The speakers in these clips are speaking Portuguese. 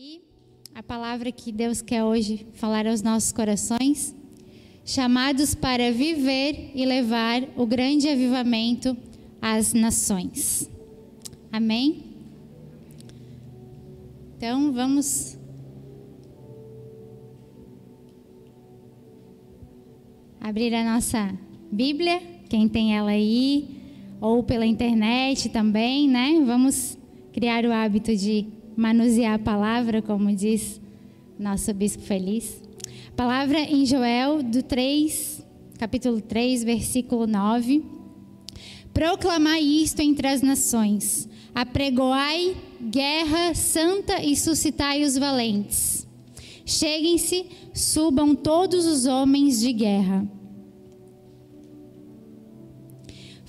E a palavra que Deus quer hoje falar aos nossos corações, chamados para viver e levar o grande avivamento às nações. Amém? Então vamos abrir a nossa Bíblia, quem tem ela aí, ou pela internet também, né? Vamos criar o hábito de manusear a palavra, como diz nosso bispo feliz. Palavra em Joel do 3, capítulo 3, versículo 9. Proclamai isto entre as nações, apregoai guerra santa e suscitai os valentes. Cheguem-se, subam todos os homens de guerra.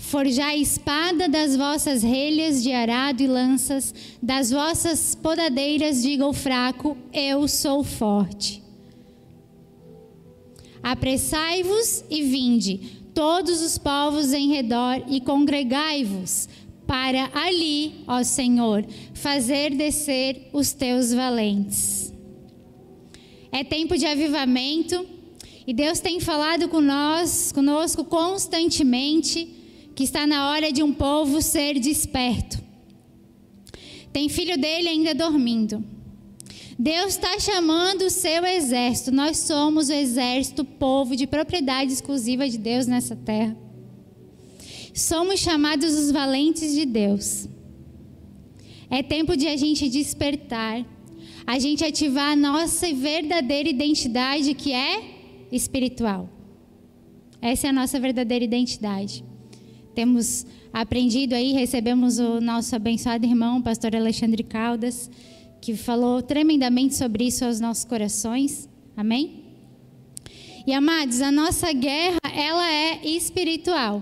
Forjai espada das vossas relhas de arado e lanças, das vossas podadeiras diga o fraco, eu sou forte. Apressai-vos e vinde, todos os povos em redor, e congregai-vos, para ali, ó Senhor, fazer descer os teus valentes. É tempo de avivamento, e Deus tem falado com nós, conosco constantemente que está na hora de um povo ser desperto. Tem filho dele ainda dormindo. Deus está chamando o seu exército. Nós somos o exército, povo de propriedade exclusiva de Deus nessa terra. Somos chamados os valentes de Deus. É tempo de a gente despertar, a gente ativar a nossa verdadeira identidade que é espiritual. Essa é a nossa verdadeira identidade temos aprendido aí, recebemos o nosso abençoado irmão, pastor Alexandre Caldas, que falou tremendamente sobre isso aos nossos corações. Amém? E amados, a nossa guerra, ela é espiritual.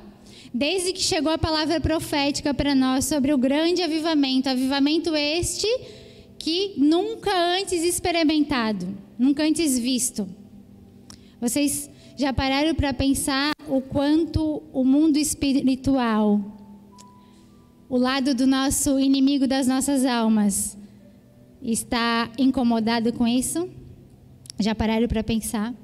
Desde que chegou a palavra profética para nós sobre o grande avivamento, avivamento este que nunca antes experimentado, nunca antes visto. Vocês já pararam para pensar o quanto o mundo espiritual, o lado do nosso inimigo das nossas almas, está incomodado com isso? Já pararam para pensar?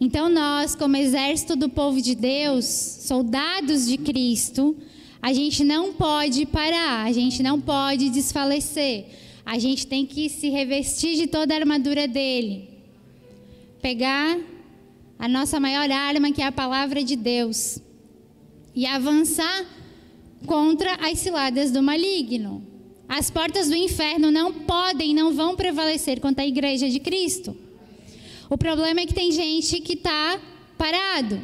Então, nós, como exército do povo de Deus, soldados de Cristo, a gente não pode parar, a gente não pode desfalecer. A gente tem que se revestir de toda a armadura dele. Pegar a nossa maior arma, que é a palavra de Deus, e avançar contra as ciladas do maligno. As portas do inferno não podem, não vão prevalecer contra a igreja de Cristo. O problema é que tem gente que está parado,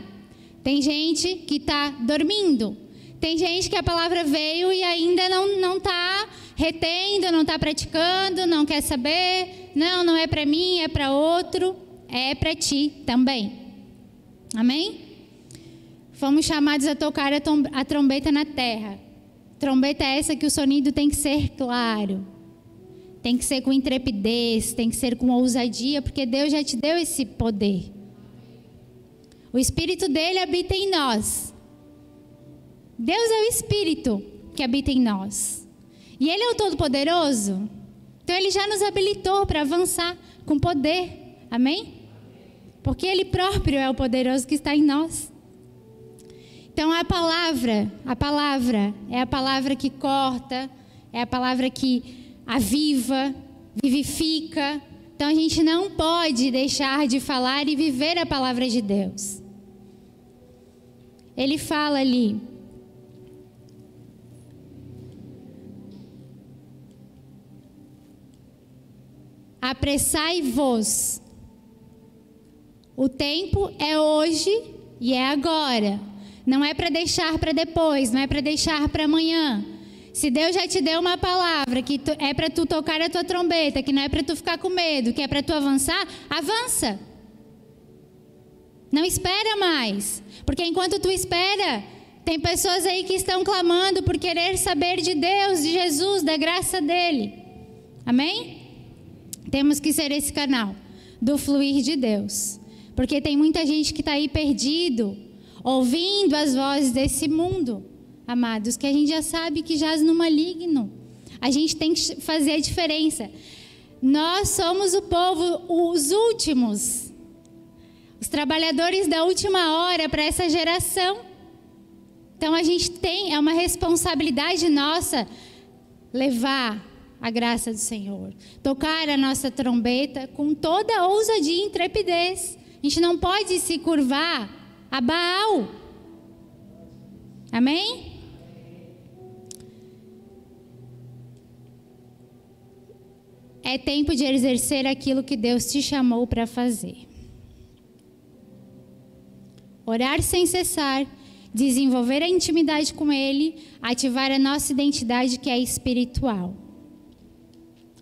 tem gente que está dormindo, tem gente que a palavra veio e ainda não está retendo, não está praticando, não quer saber. Não, não é para mim, é para outro, é para ti também. Amém? Fomos chamados a tocar a trombeta na terra. Trombeta é essa que o sonido tem que ser claro. Tem que ser com intrepidez, tem que ser com ousadia, porque Deus já te deu esse poder. O Espírito dele habita em nós. Deus é o Espírito que habita em nós. E Ele é o Todo-Poderoso. Então Ele já nos habilitou para avançar com poder. Amém? Porque Ele próprio é o poderoso que está em nós. Então a palavra, a palavra é a palavra que corta, é a palavra que aviva, vivifica. Então a gente não pode deixar de falar e viver a palavra de Deus. Ele fala ali, apressai-vos o tempo é hoje e é agora. Não é para deixar para depois, não é para deixar para amanhã. Se Deus já te deu uma palavra que tu, é para tu tocar a tua trombeta, que não é para tu ficar com medo, que é para tu avançar, avança. Não espera mais, porque enquanto tu espera, tem pessoas aí que estão clamando por querer saber de Deus, de Jesus, da graça dele. Amém? Temos que ser esse canal do fluir de Deus. Porque tem muita gente que está aí perdido, ouvindo as vozes desse mundo, amados, que a gente já sabe que jaz no maligno. A gente tem que fazer a diferença. Nós somos o povo, os últimos, os trabalhadores da última hora para essa geração. Então a gente tem, é uma responsabilidade nossa levar a graça do Senhor, tocar a nossa trombeta com toda ousadia e intrepidez. A gente não pode se curvar a Baal. Amém? É tempo de exercer aquilo que Deus te chamou para fazer. Orar sem cessar, desenvolver a intimidade com Ele, ativar a nossa identidade que é espiritual.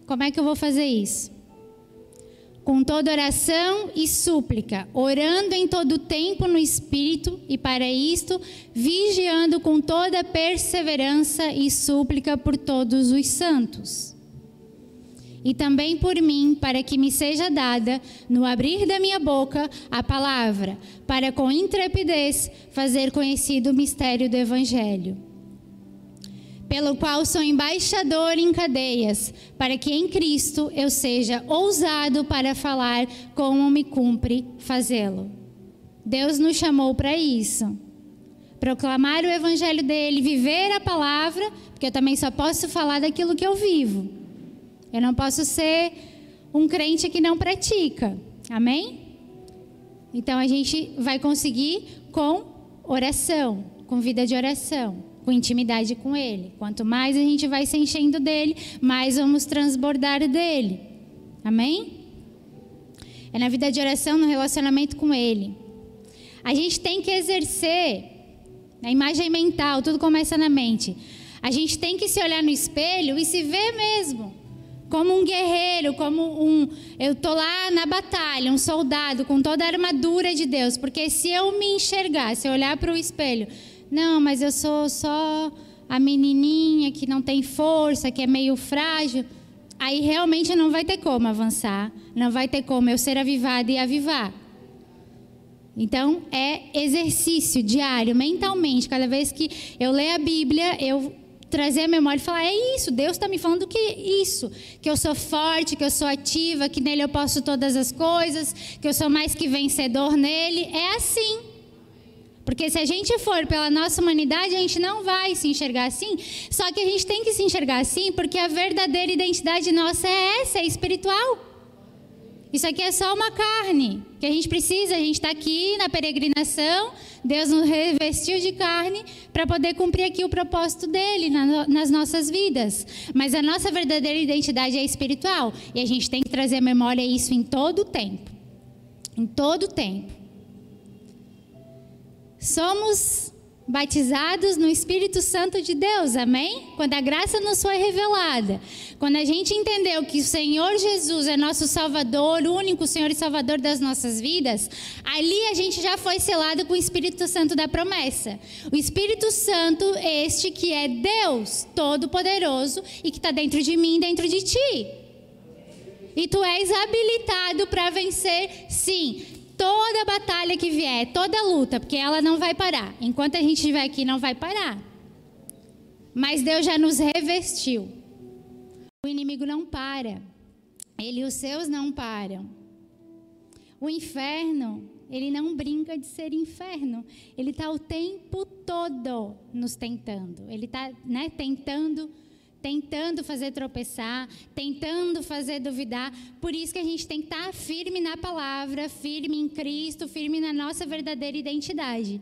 Como é que eu vou fazer isso? Com toda oração e súplica, orando em todo tempo no Espírito, e para isto, vigiando com toda perseverança e súplica por todos os santos e também por mim, para que me seja dada, no abrir da minha boca, a palavra, para com intrepidez fazer conhecido o mistério do Evangelho. Pelo qual sou embaixador em cadeias, para que em Cristo eu seja ousado para falar como me cumpre fazê-lo. Deus nos chamou para isso. Proclamar o Evangelho dele, viver a palavra, porque eu também só posso falar daquilo que eu vivo. Eu não posso ser um crente que não pratica. Amém? Então a gente vai conseguir com oração, com vida de oração, com intimidade com Ele. Quanto mais a gente vai se enchendo dele, mais vamos transbordar dele. Amém? É na vida de oração, no relacionamento com Ele. A gente tem que exercer a imagem mental, tudo começa na mente. A gente tem que se olhar no espelho e se ver mesmo como um guerreiro, como um. Eu estou lá na batalha, um soldado com toda a armadura de Deus. Porque se eu me enxergar, se eu olhar para o espelho, não, mas eu sou só a menininha que não tem força, que é meio frágil. Aí realmente não vai ter como avançar, não vai ter como eu ser avivada e avivar. Então, é exercício diário, mentalmente. Cada vez que eu leio a Bíblia, eu trazer a memória e falar: é isso, Deus está me falando que isso, que eu sou forte, que eu sou ativa, que nele eu posso todas as coisas, que eu sou mais que vencedor nele. É assim. Porque se a gente for pela nossa humanidade, a gente não vai se enxergar assim. Só que a gente tem que se enxergar assim, porque a verdadeira identidade nossa é essa, é espiritual. Isso aqui é só uma carne que a gente precisa. A gente está aqui na peregrinação. Deus nos revestiu de carne para poder cumprir aqui o propósito dele na, nas nossas vidas. Mas a nossa verdadeira identidade é espiritual e a gente tem que trazer à memória isso em todo o tempo. Em todo o tempo. Somos batizados no Espírito Santo de Deus, amém? Quando a graça nos foi revelada, quando a gente entendeu que o Senhor Jesus é nosso Salvador, o único Senhor e Salvador das nossas vidas, ali a gente já foi selado com o Espírito Santo da promessa. O Espírito Santo, este que é Deus Todo-Poderoso e que está dentro de mim, dentro de ti. E tu és habilitado para vencer, sim, toda batalha que vier, toda luta, porque ela não vai parar. Enquanto a gente estiver aqui, não vai parar. Mas Deus já nos revestiu. O inimigo não para. Ele e os seus não param. O inferno, ele não brinca de ser inferno. Ele está o tempo todo nos tentando. Ele está né, tentando tentando fazer tropeçar, tentando fazer duvidar. Por isso que a gente tem que estar firme na palavra, firme em Cristo, firme na nossa verdadeira identidade.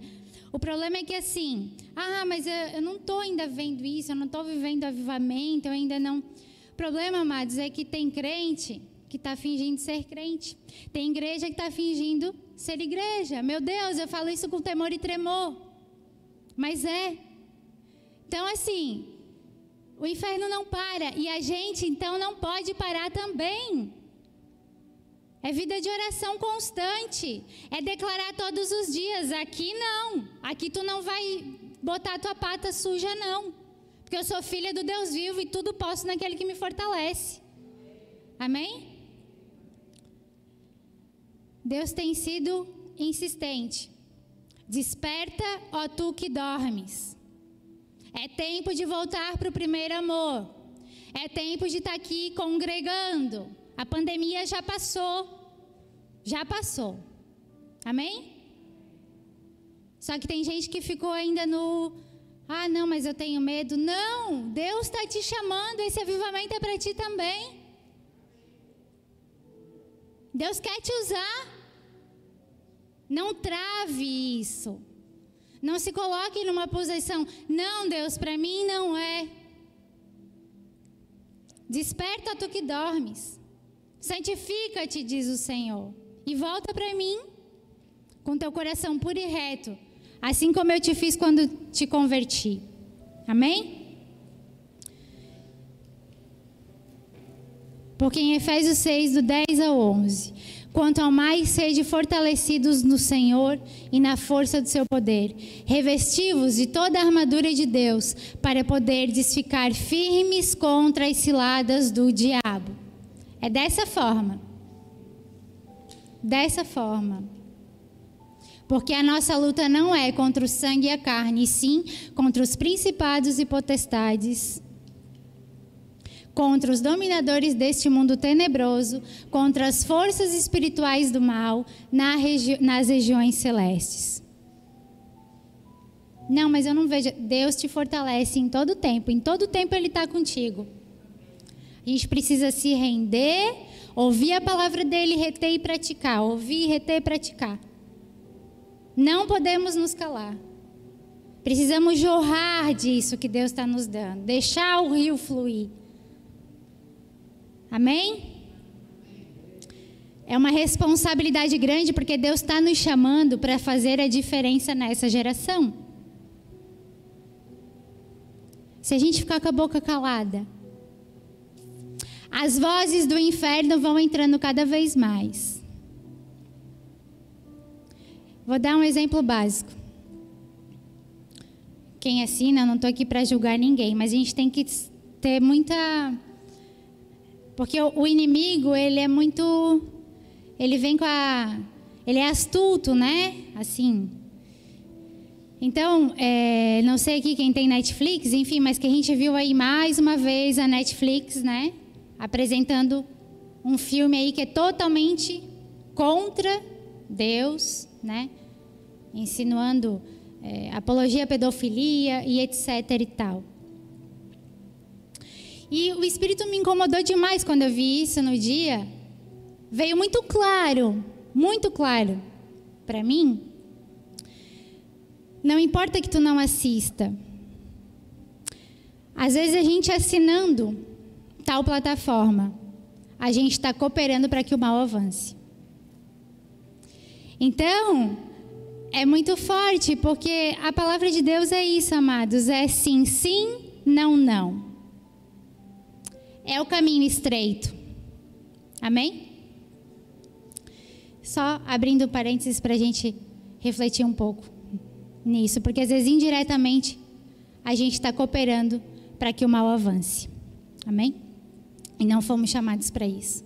O problema é que assim, ah, mas eu, eu não estou ainda vendo isso, eu não estou vivendo avivamento, eu ainda não. O problema, amados, é que tem crente que está fingindo ser crente, tem igreja que está fingindo ser igreja. Meu Deus, eu falo isso com temor e tremor, mas é. Então, assim, o inferno não para e a gente então não pode parar também. É vida de oração constante. É declarar todos os dias. Aqui não. Aqui tu não vai botar tua pata suja, não. Porque eu sou filha do Deus vivo e tudo posso naquele que me fortalece. Amém? Deus tem sido insistente. Desperta, ó tu que dormes. É tempo de voltar para o primeiro amor. É tempo de estar tá aqui congregando. A pandemia já passou. Já passou. Amém? Só que tem gente que ficou ainda no. Ah, não, mas eu tenho medo. Não! Deus está te chamando. Esse avivamento é para ti também. Deus quer te usar. Não trave isso. Não se coloque numa posição. Não, Deus, para mim não é. Desperta tu que dormes. Santifica-te, diz o Senhor, e volta para mim com teu coração puro e reto, assim como eu te fiz quando te converti. Amém? Porque em Efésios 6, do 10 ao 11, Quanto ao mais sede fortalecidos no Senhor e na força do seu poder, revestivos de toda a armadura de Deus, para poderdes ficar firmes contra as ciladas do diabo. É dessa forma. Dessa forma. Porque a nossa luta não é contra o sangue e a carne, e sim contra os principados e potestades contra os dominadores deste mundo tenebroso, contra as forças espirituais do mal na regi nas regiões celestes. Não, mas eu não vejo. Deus te fortalece em todo tempo. Em todo tempo Ele está contigo. A gente precisa se render, ouvir a palavra dele, reter e praticar. Ouvir, reter e praticar. Não podemos nos calar. Precisamos jorrar disso que Deus está nos dando. Deixar o rio fluir. Amém? É uma responsabilidade grande porque Deus está nos chamando para fazer a diferença nessa geração. Se a gente ficar com a boca calada, as vozes do inferno vão entrando cada vez mais. Vou dar um exemplo básico. Quem assina, não estou aqui para julgar ninguém, mas a gente tem que ter muita porque o, inimigo, ele é muito. Ele vem com a. Ele é astuto, né? Assim. Então, é, não sei aqui quem tem Netflix, enfim, mas que a gente viu aí mais uma vez a Netflix, né? Apresentando um filme aí que é totalmente contra Deus, né? Insinuando é, apologia à pedofilia e etc e tal. E o Espírito me incomodou demais quando eu vi isso no dia. Veio muito claro, muito claro para mim. Não importa que tu não assista. Às vezes a gente assinando tal plataforma, a gente está cooperando para que o mal avance. Então, é muito forte, porque a palavra de Deus é isso, amados: é sim, sim, não, não é o caminho estreito. Amém? Só abrindo parênteses para a gente refletir um pouco nisso, porque às vezes indiretamente a gente está cooperando para que o mal avance. Amém? E não fomos chamados para isso.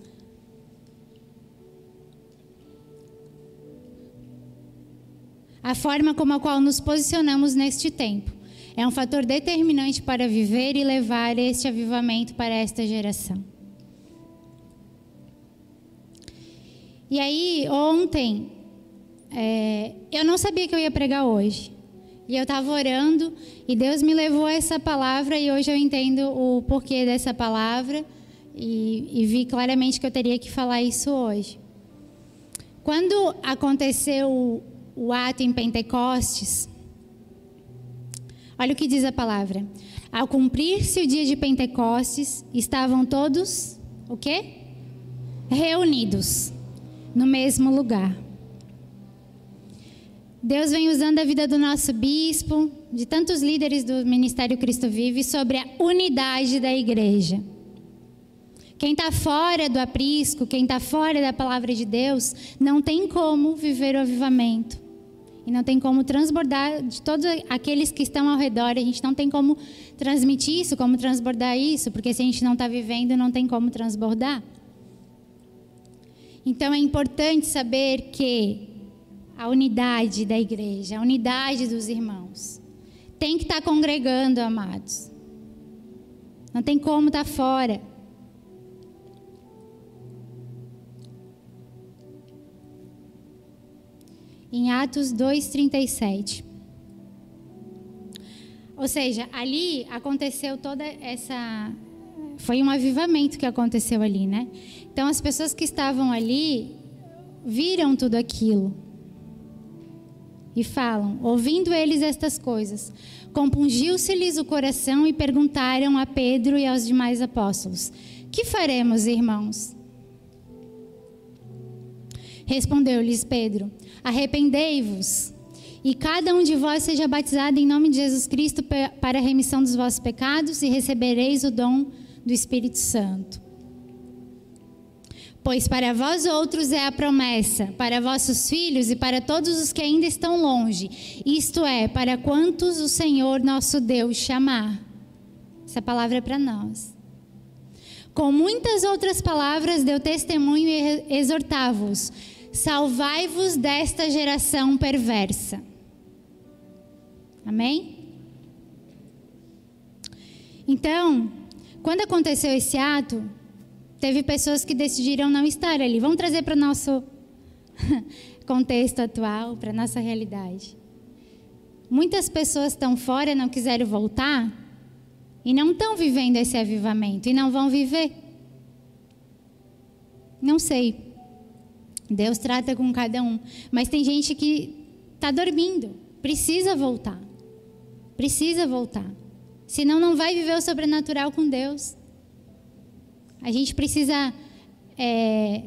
A forma como a qual nos posicionamos neste tempo é um fator determinante para viver e levar este avivamento para esta geração. E aí, ontem, é, eu não sabia que eu ia pregar hoje. E eu estava orando e Deus me levou a essa palavra e hoje eu entendo o porquê dessa palavra e, e vi claramente que eu teria que falar isso hoje. Quando aconteceu o, o ato em Pentecostes, Olha o que diz a palavra. Ao cumprir-se o dia de Pentecostes, estavam todos o quê? Reunidos no mesmo lugar. Deus vem usando a vida do nosso bispo, de tantos líderes do Ministério Cristo Vive, sobre a unidade da igreja. Quem está fora do aprisco, quem está fora da palavra de Deus, não tem como viver o avivamento. E não tem como transbordar de todos aqueles que estão ao redor. A gente não tem como transmitir isso, como transbordar isso, porque se a gente não está vivendo, não tem como transbordar. Então é importante saber que a unidade da igreja, a unidade dos irmãos, tem que estar tá congregando, amados. Não tem como estar tá fora. Em Atos 2:37. Ou seja, ali aconteceu toda essa foi um avivamento que aconteceu ali, né? Então as pessoas que estavam ali viram tudo aquilo. E falam, ouvindo eles estas coisas, compungiu-se-lhes o coração e perguntaram a Pedro e aos demais apóstolos: Que faremos, irmãos? Respondeu-lhes Pedro: Arrependei-vos, e cada um de vós seja batizado em nome de Jesus Cristo para a remissão dos vossos pecados, e recebereis o dom do Espírito Santo. Pois para vós outros é a promessa, para vossos filhos e para todos os que ainda estão longe, isto é, para quantos o Senhor nosso Deus chamar. Essa palavra é para nós. Com muitas outras palavras deu testemunho e exortava-os: salvai-vos desta geração perversa. Amém? Então, quando aconteceu esse ato, teve pessoas que decidiram não estar ali. Vamos trazer para o nosso contexto atual, para a nossa realidade. Muitas pessoas estão fora, não quiseram voltar e não estão vivendo esse avivamento e não vão viver. Não sei. Deus trata com cada um. Mas tem gente que está dormindo. Precisa voltar. Precisa voltar. Senão não vai viver o sobrenatural com Deus. A gente precisa. É...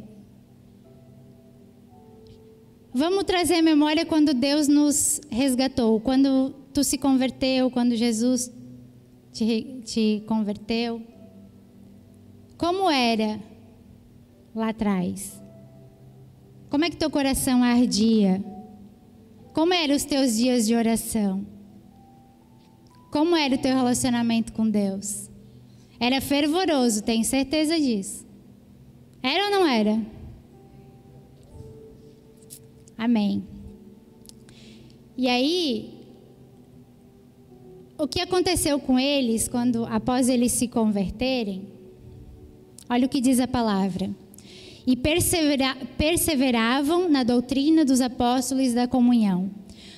Vamos trazer a memória quando Deus nos resgatou, quando tu se converteu, quando Jesus te, te converteu. Como era lá atrás? Como é que teu coração ardia? Como eram os teus dias de oração? Como era o teu relacionamento com Deus? Era fervoroso, tenho certeza disso. Era ou não era? Amém. E aí, o que aconteceu com eles quando após eles se converterem? Olha o que diz a palavra e persevera, perseveravam na doutrina dos apóstolos da comunhão,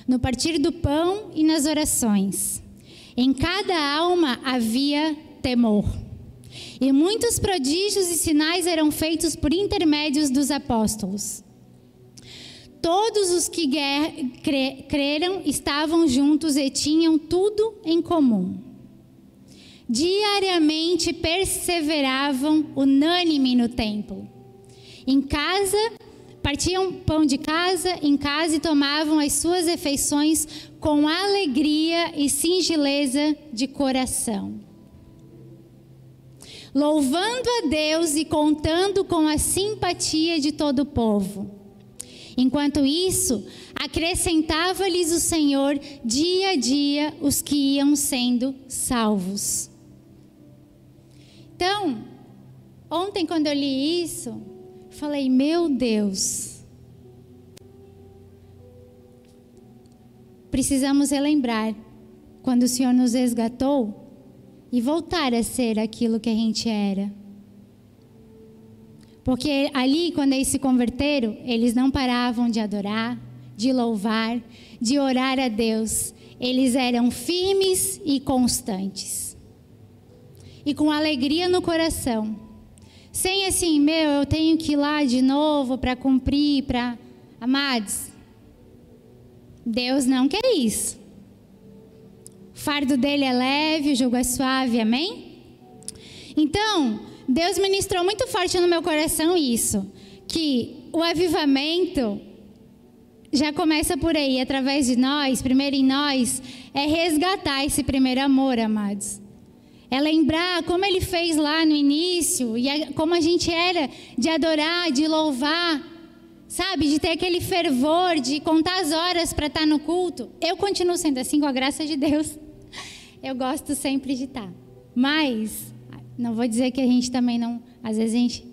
no partir do pão e nas orações. Em cada alma havia temor. E muitos prodígios e sinais eram feitos por intermédios dos apóstolos. Todos os que creram estavam juntos e tinham tudo em comum. Diariamente perseveravam unânime no templo em casa, partiam pão de casa em casa e tomavam as suas refeições com alegria e singeleza de coração. Louvando a Deus e contando com a simpatia de todo o povo. Enquanto isso, acrescentava-lhes o Senhor dia a dia os que iam sendo salvos. Então, ontem, quando eu li isso, Falei, meu Deus. Precisamos relembrar quando o Senhor nos resgatou e voltar a ser aquilo que a gente era. Porque ali, quando eles se converteram, eles não paravam de adorar, de louvar, de orar a Deus. Eles eram firmes e constantes. E com alegria no coração sem assim, meu, eu tenho que ir lá de novo para cumprir, para. Amados, Deus não quer isso. O fardo dele é leve, o jugo é suave, amém? Então, Deus ministrou muito forte no meu coração isso, que o avivamento já começa por aí, através de nós, primeiro em nós, é resgatar esse primeiro amor, amados é lembrar como ele fez lá no início e como a gente era de adorar, de louvar, sabe, de ter aquele fervor, de contar as horas para estar no culto. Eu continuo sendo assim com a graça de Deus. Eu gosto sempre de estar. Mas não vou dizer que a gente também não, às vezes a gente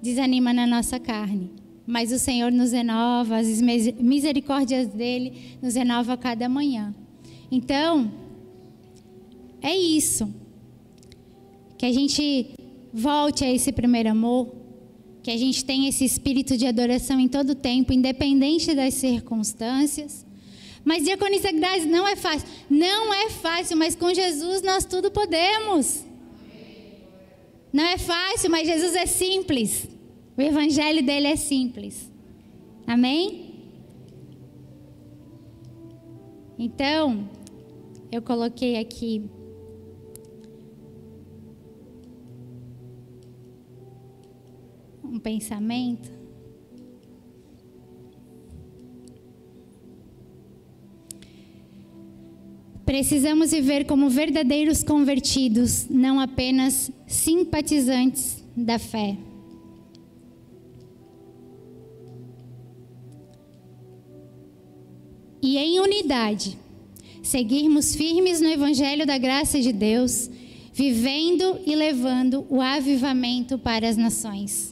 desanima na nossa carne. Mas o Senhor nos renova, as misericórdias dele nos renova a cada manhã. Então, é isso que a gente volte a esse primeiro amor, que a gente tenha esse espírito de adoração em todo tempo, independente das circunstâncias. Mas diaconisa Grazi, não é fácil. Não é fácil, mas com Jesus nós tudo podemos. Não é fácil, mas Jesus é simples. O evangelho dele é simples. Amém? Então, eu coloquei aqui um pensamento. Precisamos viver como verdadeiros convertidos, não apenas simpatizantes da fé. E em unidade, seguirmos firmes no Evangelho da graça de Deus, vivendo e levando o avivamento para as nações.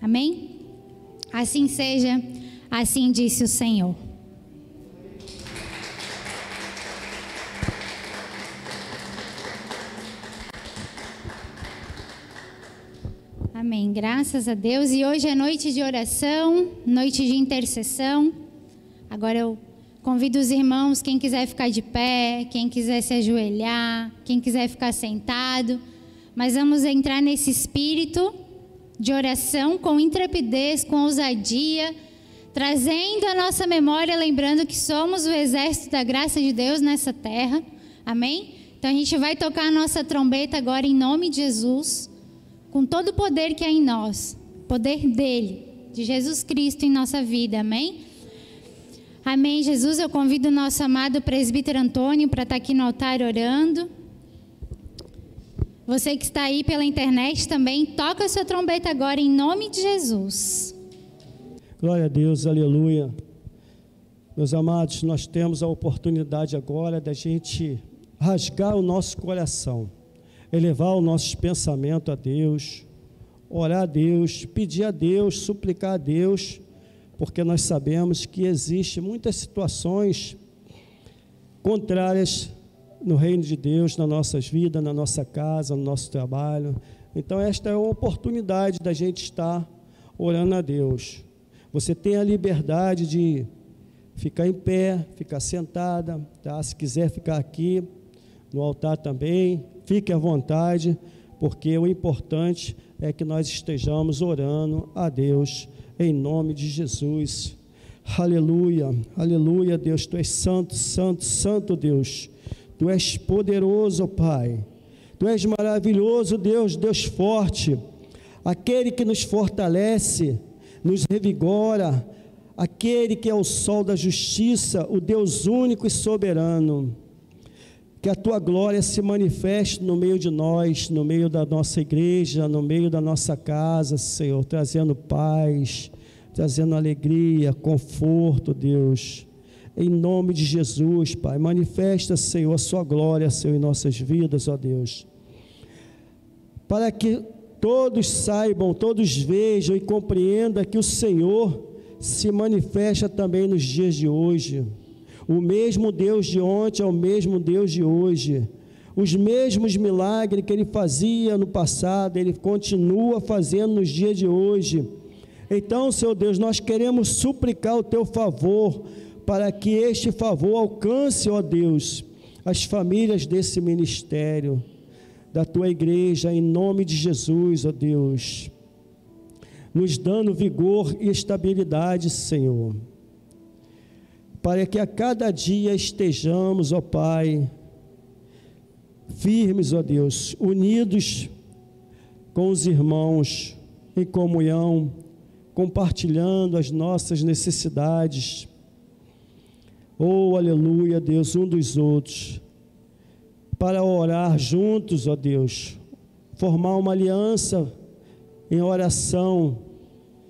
Amém? Assim seja, assim disse o Senhor. Amém. Graças a Deus. E hoje é noite de oração, noite de intercessão. Agora eu convido os irmãos, quem quiser ficar de pé, quem quiser se ajoelhar, quem quiser ficar sentado. Mas vamos entrar nesse espírito de oração com intrepidez, com ousadia, trazendo a nossa memória, lembrando que somos o exército da graça de Deus nessa terra. Amém? Então a gente vai tocar a nossa trombeta agora em nome de Jesus, com todo o poder que há em nós, poder dele, de Jesus Cristo em nossa vida. Amém? Amém, Jesus. Eu convido o nosso amado presbítero Antônio para estar aqui no altar orando. Você que está aí pela internet também, toca a sua trombeta agora em nome de Jesus. Glória a Deus, aleluia. Meus amados, nós temos a oportunidade agora da gente rasgar o nosso coração, elevar o nosso pensamento a Deus, orar a Deus, pedir a Deus, suplicar a Deus, porque nós sabemos que existe muitas situações contrárias no reino de Deus, nas nossas vidas, na nossa casa, no nosso trabalho. Então, esta é a oportunidade da gente estar orando a Deus. Você tem a liberdade de ficar em pé, ficar sentada, tá? Se quiser ficar aqui no altar também, fique à vontade, porque o importante é que nós estejamos orando a Deus em nome de Jesus. Aleluia, aleluia, Deus, tu és santo, santo, santo Deus. Tu és poderoso, Pai. Tu és maravilhoso, Deus, Deus forte. Aquele que nos fortalece, nos revigora, aquele que é o sol da justiça, o Deus único e soberano. Que a tua glória se manifeste no meio de nós, no meio da nossa igreja, no meio da nossa casa, Senhor, trazendo paz, trazendo alegria, conforto, Deus. Em nome de Jesus, Pai, manifesta, Senhor, a sua glória, Senhor, em nossas vidas, ó Deus. Para que todos saibam, todos vejam e compreendam que o Senhor se manifesta também nos dias de hoje. O mesmo Deus de ontem é o mesmo Deus de hoje. Os mesmos milagres que ele fazia no passado, ele continua fazendo nos dias de hoje. Então, Senhor Deus, nós queremos suplicar o teu favor para que este favor alcance, ó Deus, as famílias desse ministério, da tua igreja, em nome de Jesus, ó Deus, nos dando vigor e estabilidade, Senhor, para que a cada dia estejamos, ó Pai, firmes, ó Deus, unidos com os irmãos, em comunhão, compartilhando as nossas necessidades Oh, aleluia, Deus, um dos outros, para orar juntos, ó Deus, formar uma aliança em oração,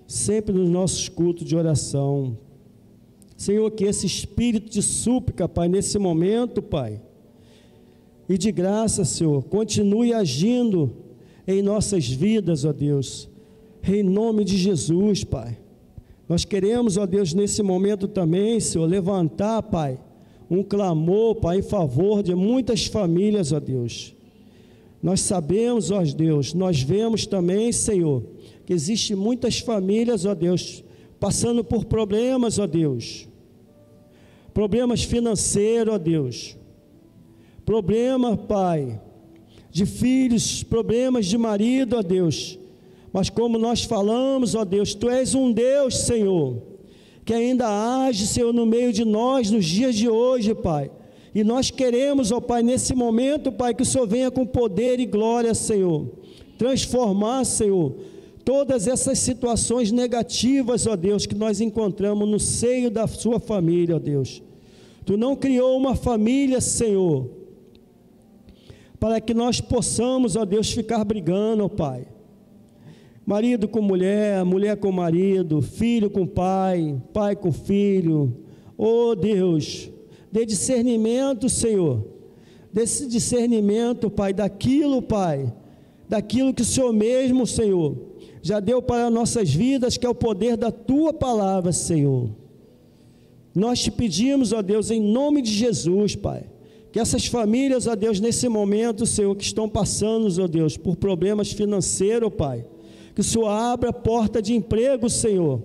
sempre nos nossos cultos de oração. Senhor, que esse espírito de súplica, Pai, nesse momento, Pai, e de graça, Senhor, continue agindo em nossas vidas, ó Deus, em nome de Jesus, Pai. Nós queremos, ó Deus, nesse momento também, Senhor, levantar, Pai, um clamor, Pai, em favor de muitas famílias, ó Deus. Nós sabemos, ó Deus, nós vemos também, Senhor, que existe muitas famílias, ó Deus, passando por problemas, ó Deus. Problemas financeiros, ó Deus. Problema, Pai, de filhos, problemas de marido, ó Deus. Mas como nós falamos, ó Deus, Tu és um Deus, Senhor, que ainda age, Senhor, no meio de nós nos dias de hoje, Pai. E nós queremos, ó Pai, nesse momento, Pai, que o Senhor venha com poder e glória, Senhor. Transformar, Senhor, todas essas situações negativas, ó Deus, que nós encontramos no seio da sua família, ó Deus. Tu não criou uma família, Senhor, para que nós possamos, ó Deus, ficar brigando, ó Pai. Marido com mulher, mulher com marido, filho com pai, pai com filho. Ó Deus, dê discernimento, Senhor. Desse discernimento, Pai, daquilo, Pai, daquilo que o Senhor mesmo, Senhor, já deu para nossas vidas, que é o poder da tua palavra, Senhor. Nós te pedimos, ó Deus, em nome de Jesus, Pai que essas famílias, ó Deus, nesse momento, Senhor, que estão passando, ó Deus, por problemas financeiros, Pai, que o Senhor abra a porta de emprego, Senhor.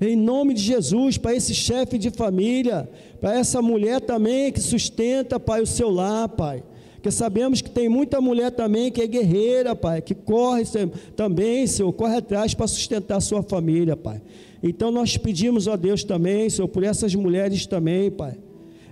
Em nome de Jesus, para esse chefe de família, para essa mulher também que sustenta, Pai, o seu lar, Pai. Porque sabemos que tem muita mulher também que é guerreira, Pai, que corre também, Senhor, corre atrás para sustentar a sua família, Pai. Então nós pedimos, ó Deus, também, Senhor, por essas mulheres também, Pai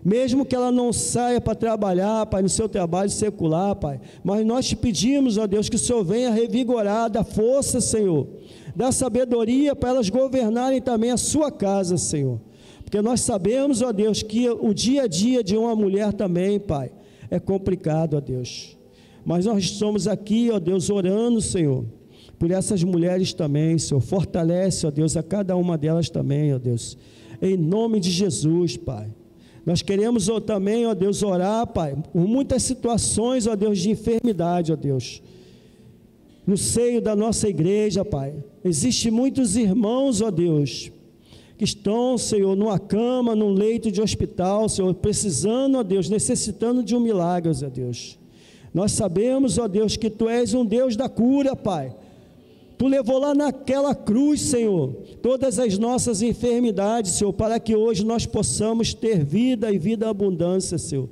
mesmo que ela não saia para trabalhar, Pai, no seu trabalho secular, Pai, mas nós te pedimos, ó Deus, que o Senhor venha revigorar, da força, Senhor, da sabedoria para elas governarem também a sua casa, Senhor, porque nós sabemos, ó Deus, que o dia a dia de uma mulher também, Pai, é complicado, ó Deus, mas nós estamos aqui, ó Deus, orando, Senhor, por essas mulheres também, Senhor, fortalece, ó Deus, a cada uma delas também, ó Deus, em nome de Jesus, Pai. Nós queremos também, ó Deus, orar, Pai, por muitas situações, ó Deus, de enfermidade, ó Deus. No seio da nossa igreja, Pai. Existem muitos irmãos, ó Deus, que estão, Senhor, numa cama, num leito de hospital, Senhor, precisando, ó Deus, necessitando de um milagre, ó Deus. Nós sabemos, ó Deus, que Tu és um Deus da cura, Pai. Tu levou lá naquela cruz, Senhor, todas as nossas enfermidades, Senhor, para que hoje nós possamos ter vida e vida abundância, Senhor.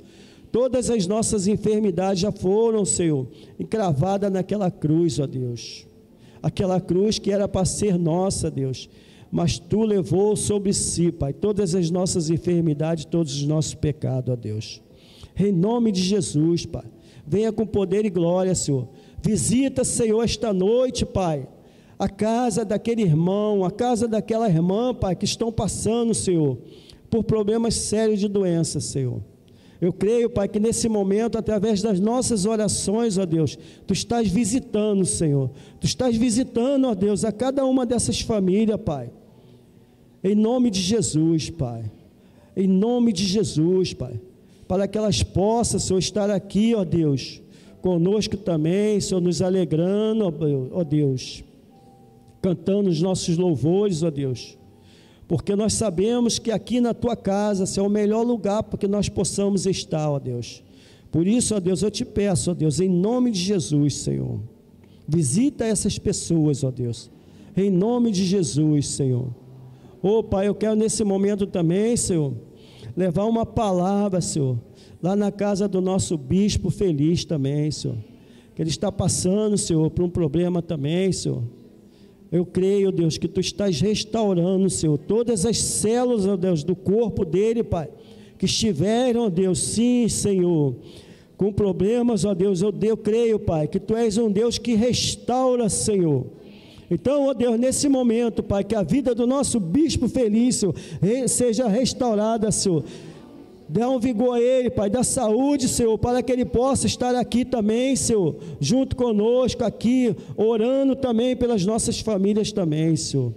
Todas as nossas enfermidades já foram, Senhor, encravadas naquela cruz, ó Deus. Aquela cruz que era para ser nossa, Deus. Mas tu levou sobre si, Pai, todas as nossas enfermidades, todos os nossos pecados, ó Deus. Em nome de Jesus, Pai. Venha com poder e glória, Senhor. Visita, Senhor, esta noite, Pai a casa daquele irmão, a casa daquela irmã, Pai, que estão passando, Senhor, por problemas sérios de doença, Senhor. Eu creio, Pai, que nesse momento, através das nossas orações, ó Deus, Tu estás visitando, Senhor. Tu estás visitando, ó Deus, a cada uma dessas famílias, Pai. Em nome de Jesus, Pai. Em nome de Jesus, Pai. Para que elas possam, Senhor, estar aqui, ó Deus, conosco também, Senhor, nos alegrando, ó Deus cantando os nossos louvores, ó Deus, porque nós sabemos que aqui na tua casa é o melhor lugar para que nós possamos estar, ó Deus. Por isso, ó Deus, eu te peço, ó Deus, em nome de Jesus, Senhor, visita essas pessoas, ó Deus, em nome de Jesus, Senhor. Ô oh, Pai, eu quero nesse momento também, Senhor, levar uma palavra, Senhor, lá na casa do nosso bispo feliz também, Senhor, que ele está passando, Senhor, por um problema também, Senhor eu creio, Deus, que tu estás restaurando, Senhor, todas as células, ó Deus, do corpo dele, Pai, que estiveram, ó Deus, sim, Senhor, com problemas, ó Deus, eu, eu creio, Pai, que tu és um Deus que restaura, Senhor. Então, ó Deus, nesse momento, Pai, que a vida do nosso bispo Felício seja restaurada, Senhor Dá um vigor a ele, Pai, dá saúde, Senhor, para que ele possa estar aqui também, Senhor, junto conosco aqui, orando também pelas nossas famílias também, Senhor.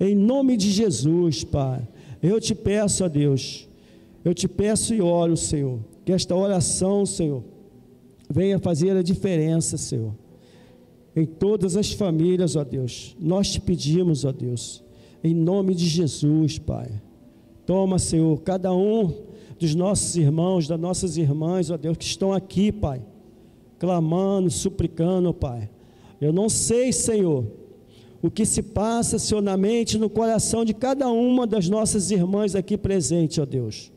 Em nome de Jesus, Pai, eu te peço a Deus, eu te peço e oro, Senhor, que esta oração, Senhor, venha fazer a diferença, Senhor, em todas as famílias, ó Deus. Nós te pedimos, ó Deus, em nome de Jesus, Pai. Toma, Senhor, cada um dos nossos irmãos, das nossas irmãs, ó Deus, que estão aqui, Pai, clamando, suplicando, Pai. Eu não sei, Senhor, o que se passa, Senhor, na mente, no coração de cada uma das nossas irmãs aqui presentes, ó Deus.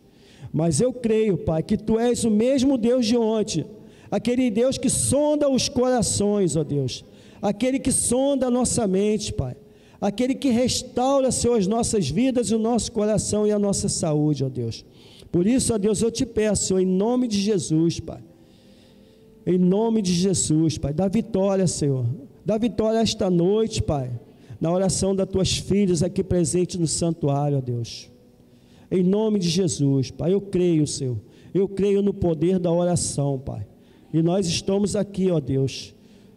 Mas eu creio, Pai, que Tu és o mesmo Deus de ontem, aquele Deus que sonda os corações, ó Deus, aquele que sonda a nossa mente, Pai, aquele que restaura, Senhor, as nossas vidas, o nosso coração e a nossa saúde, ó Deus. Por isso, ó Deus, eu te peço, Senhor, em nome de Jesus, Pai, em nome de Jesus, Pai, dá vitória, Senhor Dá vitória esta noite, Pai, na oração das tuas filhas aqui presente no santuário, ó Deus. Em nome de Jesus, Pai, eu creio, Senhor. Eu creio no poder da oração, Pai. E nós estamos aqui, ó Deus,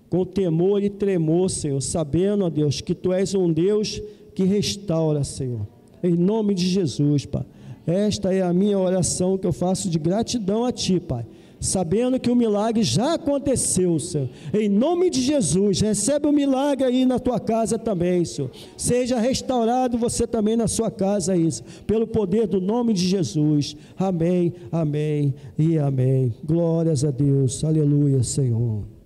com temor e tremor, Senhor, sabendo, ó Deus, que Tu és um Deus que restaura, Senhor. Em nome de Jesus, Pai. Esta é a minha oração que eu faço de gratidão a Ti, Pai sabendo que o milagre já aconteceu, Senhor. Em nome de Jesus, recebe o milagre aí na tua casa também, Senhor. Seja restaurado você também na sua casa, isso, pelo poder do nome de Jesus. Amém, amém e amém. Glórias a Deus. Aleluia, Senhor.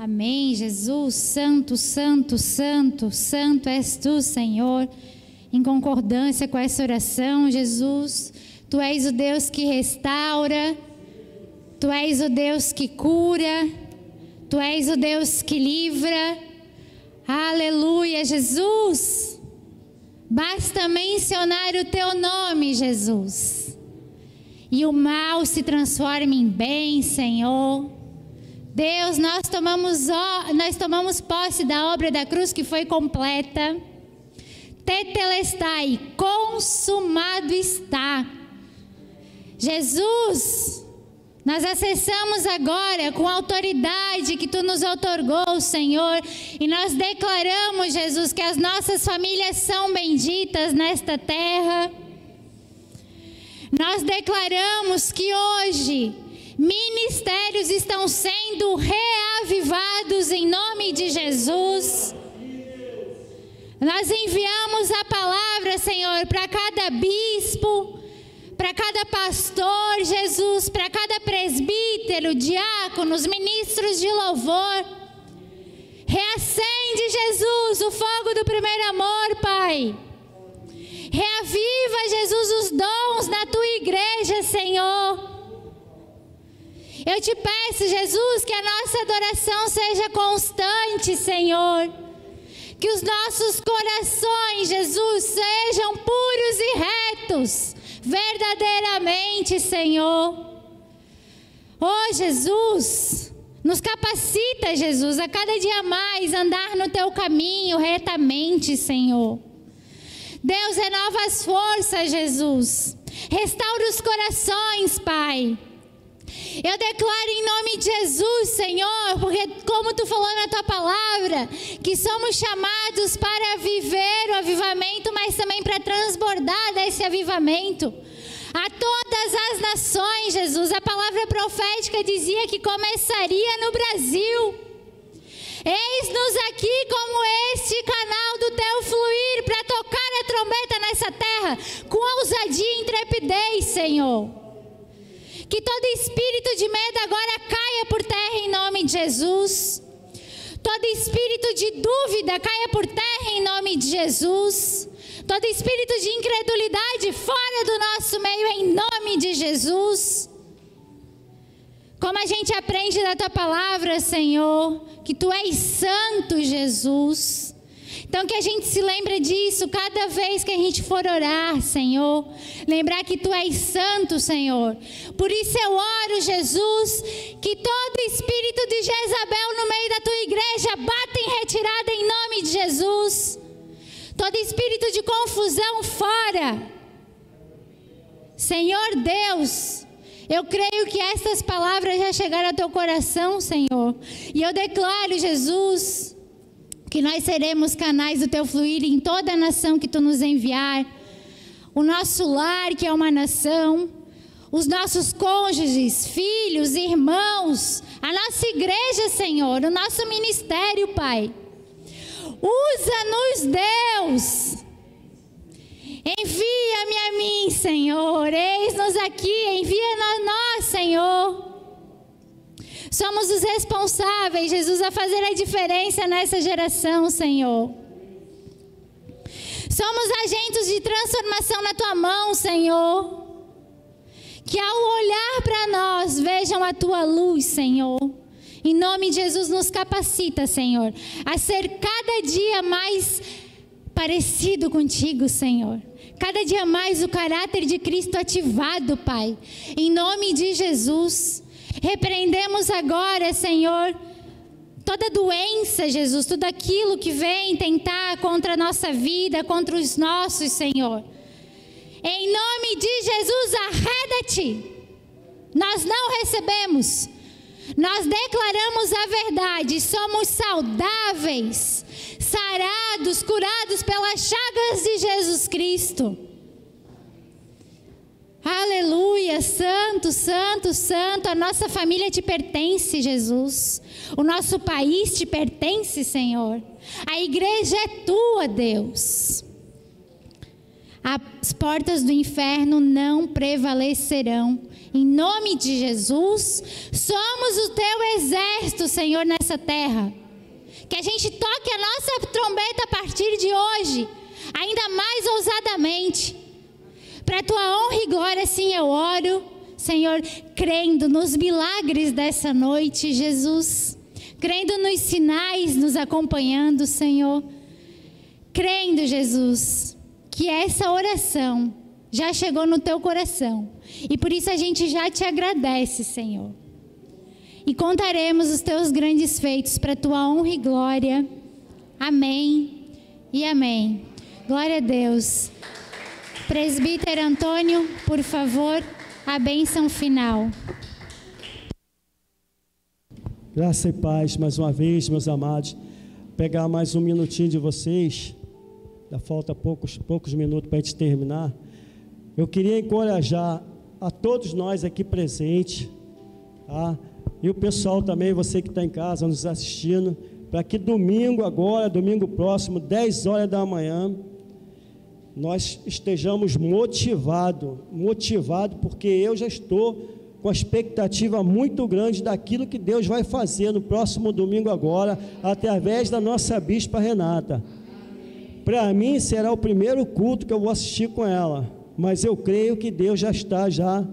Amém, Jesus, santo, santo, santo, santo és tu, Senhor. Em concordância com essa oração, Jesus, tu és o Deus que restaura, tu és o Deus que cura, tu és o Deus que livra. Aleluia, Jesus. Basta mencionar o teu nome, Jesus. E o mal se transforma em bem, Senhor. Deus, nós tomamos, nós tomamos posse da obra da cruz que foi completa. Tetelestai, consumado está. Jesus, nós acessamos agora com a autoridade que tu nos otorgou, Senhor, e nós declaramos, Jesus, que as nossas famílias são benditas nesta terra. Nós declaramos que hoje Ministérios estão sendo reavivados em nome de Jesus. Nós enviamos a palavra, Senhor, para cada bispo, para cada pastor, Jesus, para cada presbítero, diáconos, ministros de louvor. Reacende, Jesus, o fogo do primeiro amor, Pai. Reaviva, Jesus, os dons na tua igreja, Senhor. Eu te peço, Jesus, que a nossa adoração seja constante, Senhor. Que os nossos corações, Jesus, sejam puros e retos, verdadeiramente, Senhor. Oh, Jesus, nos capacita, Jesus, a cada dia mais andar no teu caminho retamente, Senhor. Deus, renova as forças, Jesus. Restaura os corações, Pai. Eu declaro em nome de Jesus, Senhor, porque como tu falou na tua palavra, que somos chamados para viver o avivamento, mas também para transbordar desse avivamento. A todas as nações, Jesus, a palavra profética dizia que começaria no Brasil. Eis-nos aqui como este canal do teu fluir para tocar a trombeta nessa terra com ousadia e intrepidez, Senhor. Que todo espírito de medo agora caia por terra em nome de Jesus. Todo espírito de dúvida caia por terra em nome de Jesus. Todo espírito de incredulidade fora do nosso meio em nome de Jesus. Como a gente aprende da tua palavra, Senhor, que tu és santo, Jesus. Então que a gente se lembre disso cada vez que a gente for orar, Senhor. Lembrar que tu és santo, Senhor. Por isso eu oro, Jesus, que todo espírito de Jezabel no meio da tua igreja bata em retirada em nome de Jesus. Todo espírito de confusão fora. Senhor Deus, eu creio que essas palavras já chegaram ao teu coração, Senhor. E eu declaro, Jesus, que nós seremos canais do teu fluir em toda a nação que tu nos enviar. O nosso lar, que é uma nação, os nossos cônjuges, filhos, irmãos, a nossa igreja, Senhor, o nosso ministério, Pai. Usa-nos, Deus. Envia-me a mim, Senhor. Eis-nos aqui, envia-nos a nós, Senhor. Somos os responsáveis, Jesus, a fazer a diferença nessa geração, Senhor. Somos agentes de transformação na tua mão, Senhor. Que ao olhar para nós vejam a tua luz, Senhor. Em nome de Jesus, nos capacita, Senhor, a ser cada dia mais parecido contigo, Senhor. Cada dia mais o caráter de Cristo ativado, Pai. Em nome de Jesus. Repreendemos agora, Senhor, toda doença, Jesus, tudo aquilo que vem tentar contra a nossa vida, contra os nossos, Senhor. Em nome de Jesus, arreda-te. Nós não recebemos. Nós declaramos a verdade, somos saudáveis, sarados, curados pelas chagas de Jesus Cristo. Aleluia, santo, santo, santo. A nossa família te pertence, Jesus. O nosso país te pertence, Senhor. A igreja é tua, Deus. As portas do inferno não prevalecerão. Em nome de Jesus, somos o teu exército, Senhor, nessa terra. Que a gente toque a nossa trombeta a partir de hoje, ainda mais ousadamente para a tua honra e glória, sim, eu oro, Senhor, crendo nos milagres dessa noite, Jesus. Crendo nos sinais nos acompanhando, Senhor. Crendo, Jesus, que essa oração já chegou no teu coração. E por isso a gente já te agradece, Senhor. E contaremos os teus grandes feitos para a tua honra e glória. Amém e amém. Glória a Deus. Presbítero Antônio, por favor, a bênção final. Graça e paz, mais uma vez, meus amados. Pegar mais um minutinho de vocês. Já falta poucos, poucos minutos para a gente terminar. Eu queria encorajar a todos nós aqui presentes, tá? e o pessoal também, você que está em casa nos assistindo, para que domingo agora, domingo próximo, 10 horas da manhã, nós estejamos motivados, motivado porque eu já estou com a expectativa muito grande daquilo que Deus vai fazer no próximo domingo agora, através da nossa bispa Renata. Para mim será o primeiro culto que eu vou assistir com ela, mas eu creio que Deus já está já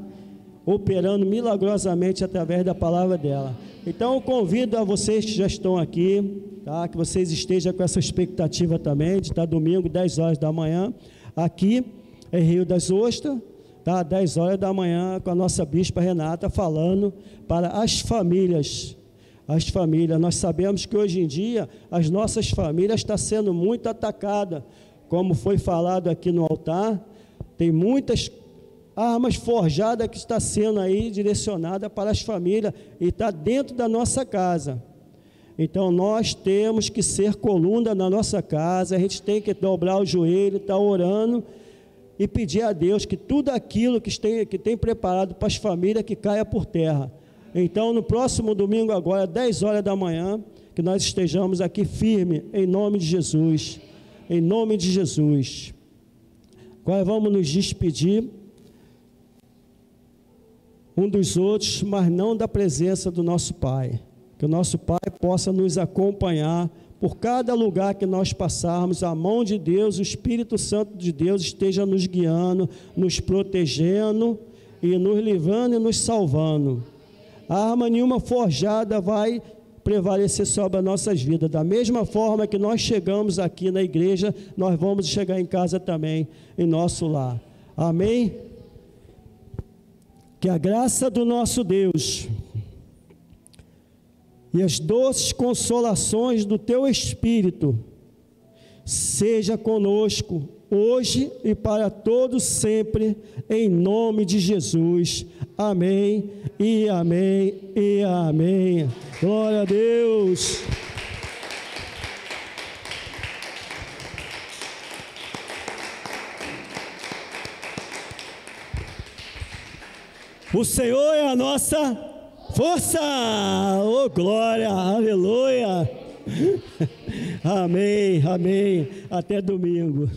operando milagrosamente através da palavra dela. Então eu convido a vocês que já estão aqui, tá? que vocês estejam com essa expectativa também de estar domingo, 10 horas da manhã, aqui em Rio das Ostras, tá? 10 horas da manhã, com a nossa bispa Renata falando para as famílias. As famílias, nós sabemos que hoje em dia as nossas famílias estão sendo muito atacadas, como foi falado aqui no altar, tem muitas armas forjadas que está sendo aí direcionada para as famílias e está dentro da nossa casa. Então nós temos que ser coluna na nossa casa, a gente tem que dobrar o joelho, estar tá orando e pedir a Deus que tudo aquilo que tem, que tem preparado para as famílias que caia por terra. Então no próximo domingo agora, 10 horas da manhã, que nós estejamos aqui firme em nome de Jesus. Em nome de Jesus. Agora vamos nos despedir um dos outros, mas não da presença do nosso Pai. Que o nosso Pai possa nos acompanhar por cada lugar que nós passarmos, a mão de Deus, o Espírito Santo de Deus esteja nos guiando, nos protegendo e nos livrando e nos salvando. Arma nenhuma forjada vai prevalecer sobre as nossas vidas. Da mesma forma que nós chegamos aqui na igreja, nós vamos chegar em casa também, em nosso lar. Amém? Que a graça do nosso Deus e as doces consolações do teu Espírito seja conosco hoje e para todos sempre, em nome de Jesus. Amém e amém e amém. Glória a Deus. O Senhor é a nossa Força! Oh, glória! Aleluia! Amém, amém. Até domingo.